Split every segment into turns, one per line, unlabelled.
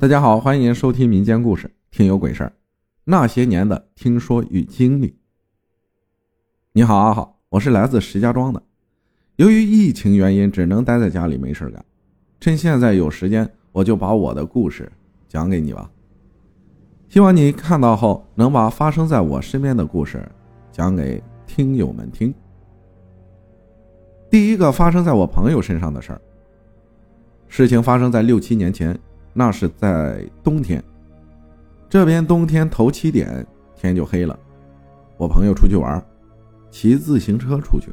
大家好，欢迎收听民间故事，听有鬼事儿。那些年的听说与经历。你好，阿好，我是来自石家庄的。由于疫情原因，只能待在家里没事干。趁现在有时间，我就把我的故事讲给你吧。希望你看到后，能把发生在我身边的故事讲给听友们听。第一个发生在我朋友身上的事儿，事情发生在六七年前。那是在冬天，这边冬天头七点天就黑了。我朋友出去玩，骑自行车出去，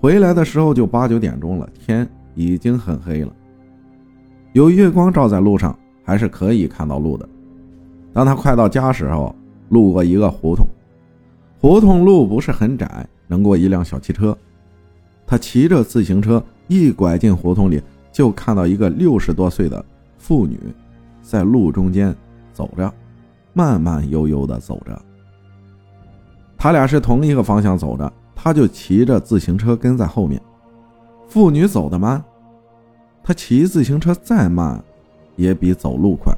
回来的时候就八九点钟了，天已经很黑了。有月光照在路上，还是可以看到路的。当他快到家时候，路过一个胡同，胡同路不是很窄，能过一辆小汽车。他骑着自行车一拐进胡同里，就看到一个六十多岁的。妇女在路中间走着，慢慢悠悠的走着。他俩是同一个方向走着，他就骑着自行车跟在后面。妇女走得慢，他骑自行车再慢，也比走路快。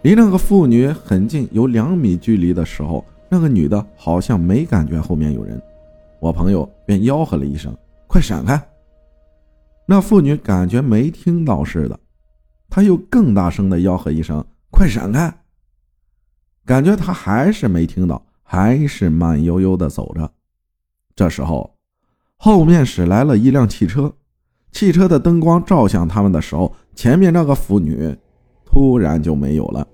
离那个妇女很近，有两米距离的时候，那个女的好像没感觉后面有人，我朋友便吆喝了一声：“快闪开！”那妇女感觉没听到似的。他又更大声的吆喝一声：“快闪开！”感觉他还是没听到，还是慢悠悠的走着。这时候，后面驶来了一辆汽车，汽车的灯光照向他们的时候，前面那个妇女突然就没有了，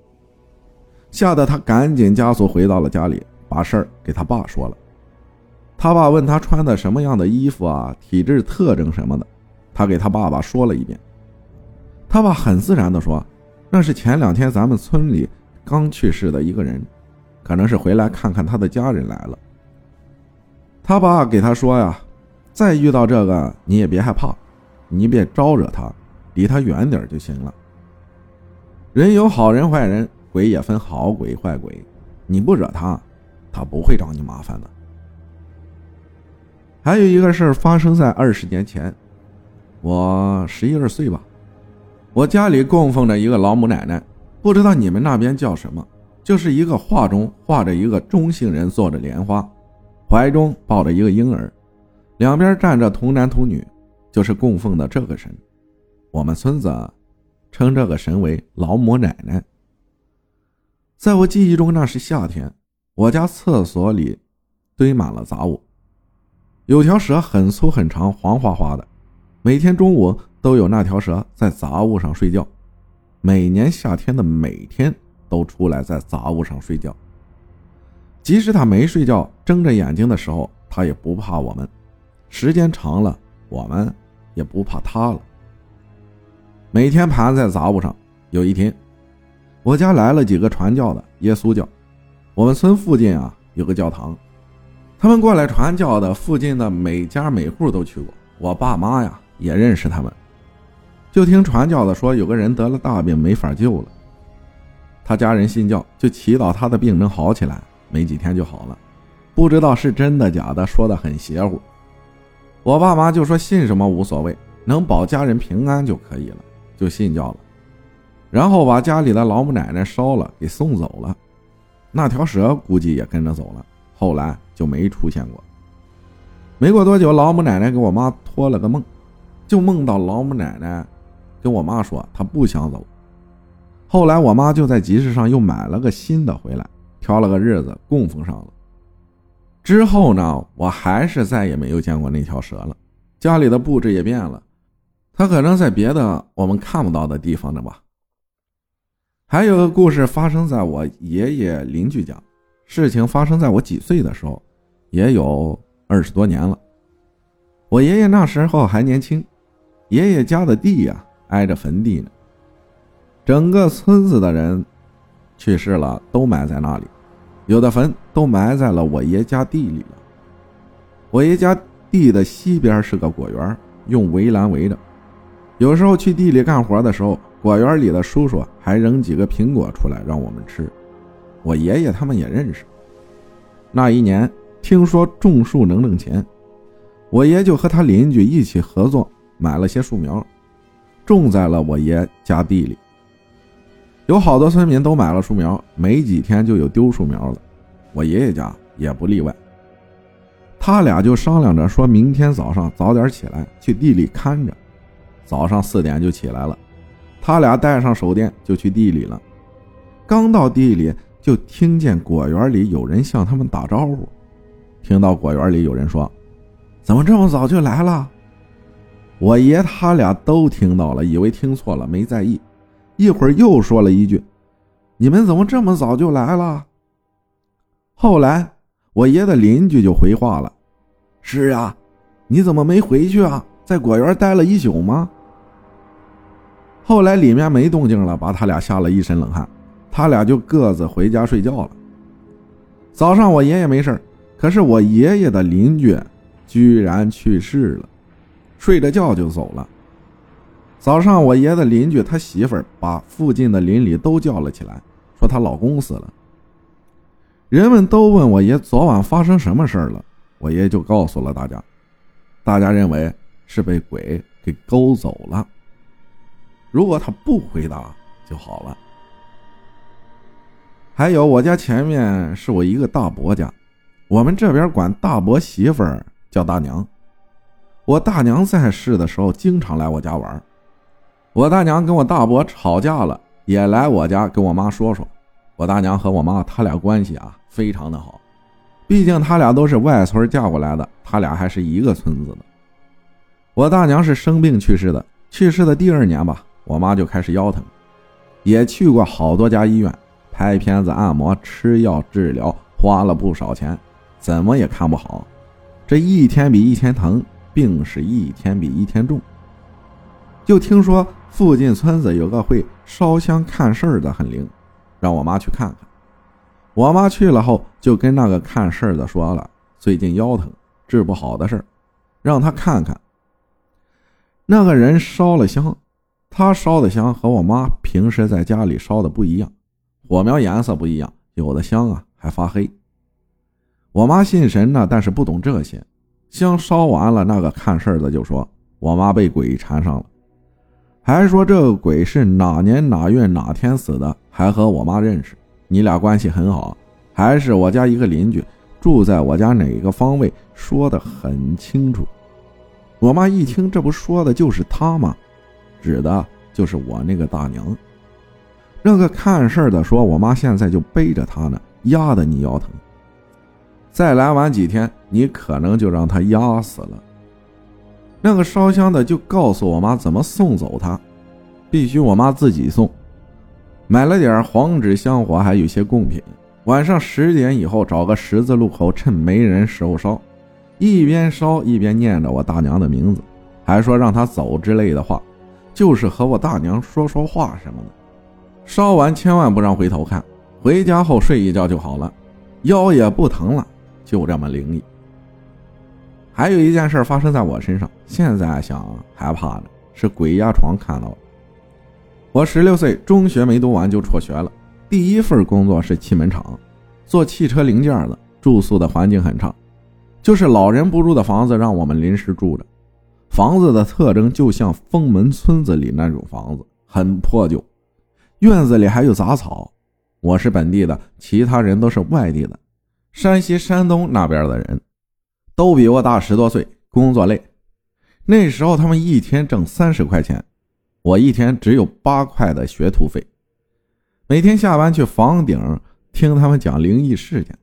吓得他赶紧加速回到了家里，把事儿给他爸说了。他爸问他穿的什么样的衣服啊，体质特征什么的，他给他爸爸说了一遍。他爸很自然地说：“那是前两天咱们村里刚去世的一个人，可能是回来看看他的家人来了。”他爸给他说：“呀，再遇到这个你也别害怕，你别招惹他，离他远点就行了。人有好人坏人，鬼也分好鬼坏鬼，你不惹他，他不会找你麻烦的。”还有一个事儿发生在二十年前，我十一二岁吧。我家里供奉着一个老母奶奶，不知道你们那边叫什么，就是一个画中画着一个中性人坐着莲花，怀中抱着一个婴儿，两边站着童男童女，就是供奉的这个神。我们村子称这个神为老母奶奶。在我记忆中，那是夏天，我家厕所里堆满了杂物，有条蛇很粗很长，黄花花的，每天中午。都有那条蛇在杂物上睡觉，每年夏天的每天都出来在杂物上睡觉。即使它没睡觉，睁着眼睛的时候，它也不怕我们。时间长了，我们也不怕它了。每天盘在杂物上。有一天，我家来了几个传教的耶稣教。我们村附近啊有个教堂，他们过来传教的，附近的每家每户都去过。我爸妈呀也认识他们。就听传教的说，有个人得了大病，没法救了。他家人信教，就祈祷他的病能好起来。没几天就好了，不知道是真的假的，说的很邪乎。我爸妈就说信什么无所谓，能保家人平安就可以了，就信教了。然后把家里的老母奶奶烧了，给送走了。那条蛇估计也跟着走了，后来就没出现过。没过多久，老母奶奶给我妈托了个梦，就梦到老母奶奶。跟我妈说，她不想走。后来我妈就在集市上又买了个新的回来，挑了个日子供奉上了。之后呢，我还是再也没有见过那条蛇了。家里的布置也变了，它可能在别的我们看不到的地方呢吧。还有个故事发生在我爷爷邻居家，事情发生在我几岁的时候，也有二十多年了。我爷爷那时候还年轻，爷爷家的地呀。挨着坟地呢，整个村子的人去世了，都埋在那里。有的坟都埋在了我爷家地里了。我爷家地的西边是个果园，用围栏围着。有时候去地里干活的时候，果园里的叔叔还扔几个苹果出来让我们吃。我爷爷他们也认识。那一年听说种树能挣钱，我爷就和他邻居一起合作，买了些树苗。种在了我爷家地里，有好多村民都买了树苗，没几天就有丢树苗了。我爷爷家也不例外。他俩就商量着，说明天早上早点起来去地里看着。早上四点就起来了，他俩带上手电就去地里了。刚到地里，就听见果园里有人向他们打招呼。听到果园里有人说：“怎么这么早就来了？”我爷他俩都听到了，以为听错了，没在意。一会儿又说了一句：“你们怎么这么早就来了？”后来我爷的邻居就回话了：“是啊，你怎么没回去啊？在果园待了一宿吗？”后来里面没动静了，把他俩吓了一身冷汗，他俩就各自回家睡觉了。早上我爷爷没事可是我爷爷的邻居居然去世了，睡着觉就走了。早上，我爷的邻居他媳妇儿把附近的邻里都叫了起来，说她老公死了。人们都问我爷昨晚发生什么事儿了，我爷就告诉了大家。大家认为是被鬼给勾走了。如果他不回答就好了。还有，我家前面是我一个大伯家，我们这边管大伯媳妇儿叫大娘。我大娘在世的时候，经常来我家玩。我大娘跟我大伯吵架了，也来我家跟我妈说说。我大娘和我妈他俩关系啊非常的好，毕竟他俩都是外村嫁过来的，他俩还是一个村子的。我大娘是生病去世的，去世的第二年吧，我妈就开始腰疼，也去过好多家医院拍片子、按摩、吃药治疗，花了不少钱，怎么也看不好。这一天比一天疼，病是一天比一天重。就听说。附近村子有个会烧香看事儿的，很灵，让我妈去看看。我妈去了后，就跟那个看事儿的说了最近腰疼治不好的事儿，让他看看。那个人烧了香，他烧的香和我妈平时在家里烧的不一样，火苗颜色不一样，有的香啊还发黑。我妈信神呢，但是不懂这些。香烧完了，那个看事儿的就说我妈被鬼缠上了。还说这个鬼是哪年哪月哪天死的，还和我妈认识，你俩关系很好，还是我家一个邻居，住在我家哪个方位，说的很清楚。我妈一听，这不说的就是他吗？指的就是我那个大娘。那个看事儿的说，我妈现在就背着他呢，压得你腰疼。再来晚几天，你可能就让他压死了。那个烧香的就告诉我妈怎么送走他，必须我妈自己送。买了点黄纸、香火，还有些贡品。晚上十点以后找个十字路口，趁没人时候烧，一边烧一边念着我大娘的名字，还说让她走之类的话，就是和我大娘说说话什么的。烧完千万不让回头看，回家后睡一觉就好了，腰也不疼了，就这么灵异。还有一件事发生在我身上，现在想害怕的是鬼压床看到了。我十六岁，中学没读完就辍学了。第一份工作是汽门厂，做汽车零件的。住宿的环境很差，就是老人不住的房子，让我们临时住着。房子的特征就像封门村子里那种房子，很破旧，院子里还有杂草。我是本地的，其他人都是外地的，山西、山东那边的人。都比我大十多岁，工作累。那时候他们一天挣三十块钱，我一天只有八块的学徒费。每天下班去房顶听他们讲灵异事件，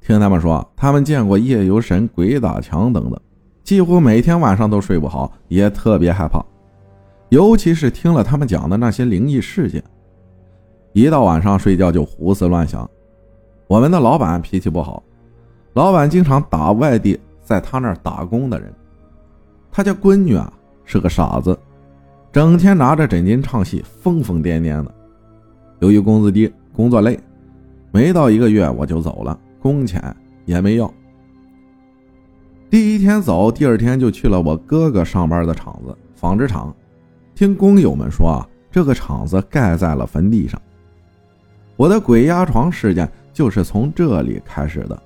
听他们说他们见过夜游神、鬼打墙等等，几乎每天晚上都睡不好，也特别害怕。尤其是听了他们讲的那些灵异事件，一到晚上睡觉就胡思乱想。我们的老板脾气不好。老板经常打外地在他那儿打工的人，他家闺女啊是个傻子，整天拿着枕巾唱戏，疯疯癫癫的。由于工资低，工作累，没到一个月我就走了，工钱也没要。第一天走，第二天就去了我哥哥上班的厂子——纺织厂。听工友们说啊，这个厂子盖在了坟地上。我的鬼压床事件就是从这里开始的。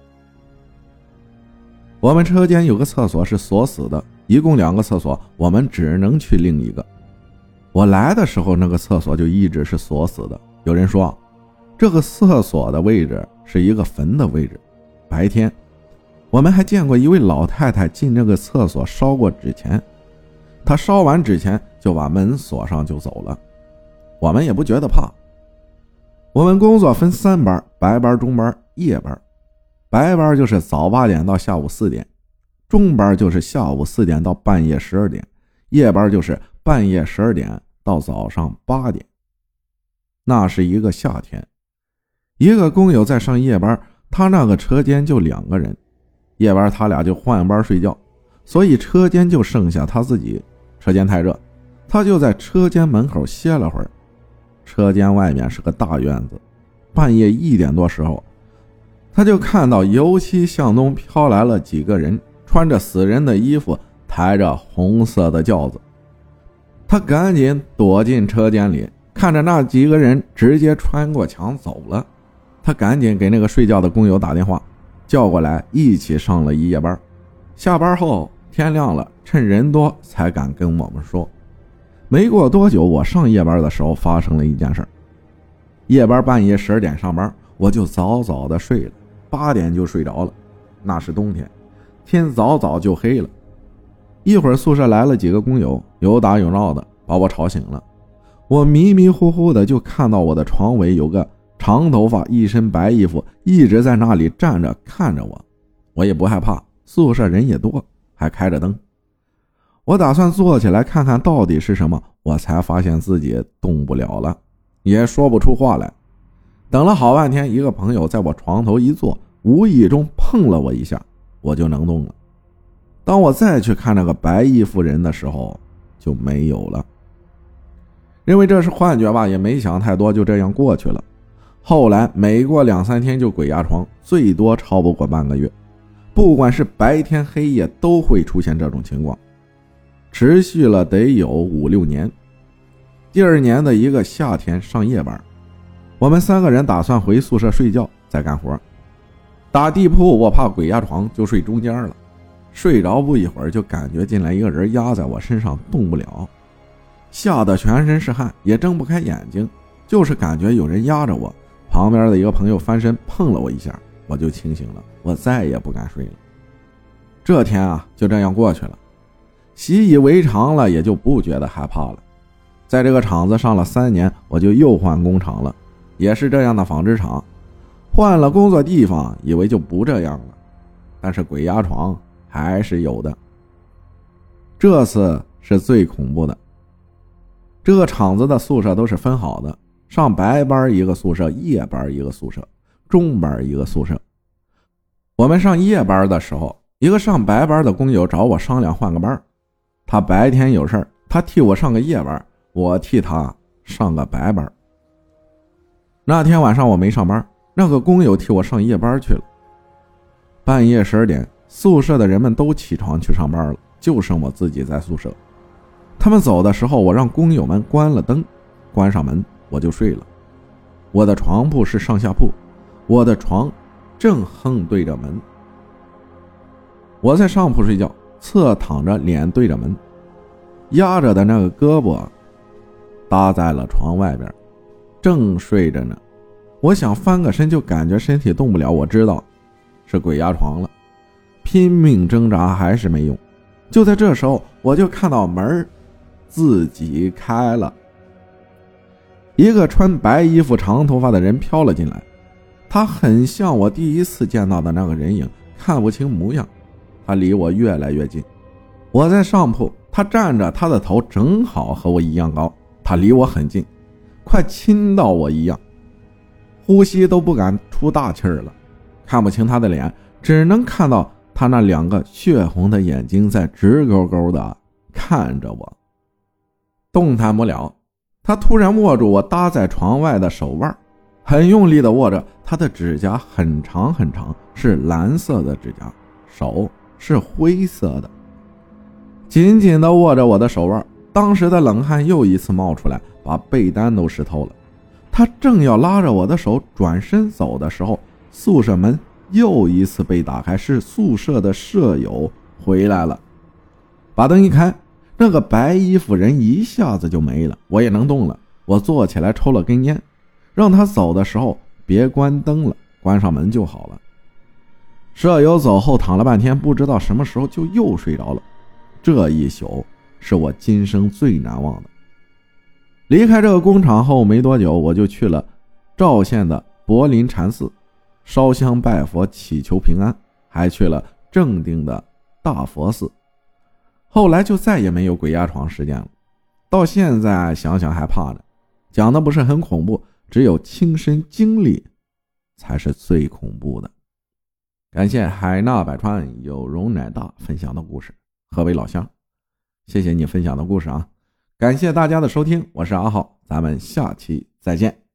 我们车间有个厕所是锁死的，一共两个厕所，我们只能去另一个。我来的时候，那个厕所就一直是锁死的。有人说，这个厕所的位置是一个坟的位置。白天，我们还见过一位老太太进这个厕所烧过纸钱，她烧完纸钱就把门锁上就走了。我们也不觉得怕。我们工作分三班：白班、中班、夜班。白班就是早八点到下午四点，中班就是下午四点到半夜十二点，夜班就是半夜十二点到早上八点。那是一个夏天，一个工友在上夜班，他那个车间就两个人，夜班他俩就换班睡觉，所以车间就剩下他自己。车间太热，他就在车间门口歇了会儿。车间外面是个大院子，半夜一点多时候。他就看到油漆向东飘来了几个人，穿着死人的衣服，抬着红色的轿子。他赶紧躲进车间里，看着那几个人直接穿过墙走了。他赶紧给那个睡觉的工友打电话，叫过来一起上了一夜班。下班后天亮了，趁人多才敢跟我们说。没过多久，我上夜班的时候发生了一件事。夜班半夜十二点上班，我就早早的睡了。八点就睡着了，那是冬天，天早早就黑了。一会儿宿舍来了几个工友，有打有闹的，把我吵醒了。我迷迷糊糊的就看到我的床尾有个长头发、一身白衣服，一直在那里站着看着我。我也不害怕，宿舍人也多，还开着灯。我打算坐起来看看到底是什么，我才发现自己动不了了，也说不出话来。等了好半天，一个朋友在我床头一坐，无意中碰了我一下，我就能动了。当我再去看那个白衣服人的时候，就没有了。认为这是幻觉吧，也没想太多，就这样过去了。后来每过两三天就鬼压床，最多超不过半个月，不管是白天黑夜都会出现这种情况，持续了得有五六年。第二年的一个夏天上夜班。我们三个人打算回宿舍睡觉，再干活。打地铺，我怕鬼压床，就睡中间了。睡着不一会儿，就感觉进来一个人压在我身上，动不了，吓得全身是汗，也睁不开眼睛，就是感觉有人压着我。旁边的一个朋友翻身碰了我一下，我就清醒了。我再也不敢睡了。这天啊，就这样过去了，习以为常了，也就不觉得害怕了。在这个厂子上了三年，我就又换工厂了。也是这样的纺织厂，换了工作地方，以为就不这样了，但是鬼压床还是有的。这次是最恐怖的。这个厂子的宿舍都是分好的，上白班一个宿舍，夜班一个宿舍，中班一个宿舍。我们上夜班的时候，一个上白班的工友找我商量换个班，他白天有事他替我上个夜班，我替他上个白班。那天晚上我没上班，那个工友替我上夜班去了。半夜十二点，宿舍的人们都起床去上班了，就剩我自己在宿舍。他们走的时候，我让工友们关了灯，关上门，我就睡了。我的床铺是上下铺，我的床正横对着门。我在上铺睡觉，侧躺着，脸对着门，压着的那个胳膊搭在了床外边。正睡着呢，我想翻个身，就感觉身体动不了。我知道是鬼压床了，拼命挣扎还是没用。就在这时候，我就看到门自己开了，一个穿白衣服、长头发的人飘了进来。他很像我第一次见到的那个人影，看不清模样。他离我越来越近，我在上铺，他站着，他的头正好和我一样高，他离我很近。快亲到我一样，呼吸都不敢出大气儿了，看不清他的脸，只能看到他那两个血红的眼睛在直勾勾的看着我，动弹不了。他突然握住我搭在床外的手腕，很用力的握着，他的指甲很长很长，是蓝色的指甲，手是灰色的，紧紧的握着我的手腕。当时的冷汗又一次冒出来，把被单都湿透了。他正要拉着我的手转身走的时候，宿舍门又一次被打开，是宿舍的舍友回来了。把灯一开，那个白衣服人一下子就没了，我也能动了。我坐起来抽了根烟，让他走的时候别关灯了，关上门就好了。舍友走后躺了半天，不知道什么时候就又睡着了。这一宿是我今生最难忘的。离开这个工厂后没多久，我就去了赵县的柏林禅寺，烧香拜佛祈求平安，还去了正定的大佛寺。后来就再也没有鬼压床事件了。到现在想想还怕呢。讲的不是很恐怖，只有亲身经历才是最恐怖的。感谢海纳百川，有容乃大分享的故事，河北老乡？谢谢你分享的故事啊！感谢大家的收听，我是阿浩，咱们下期再见。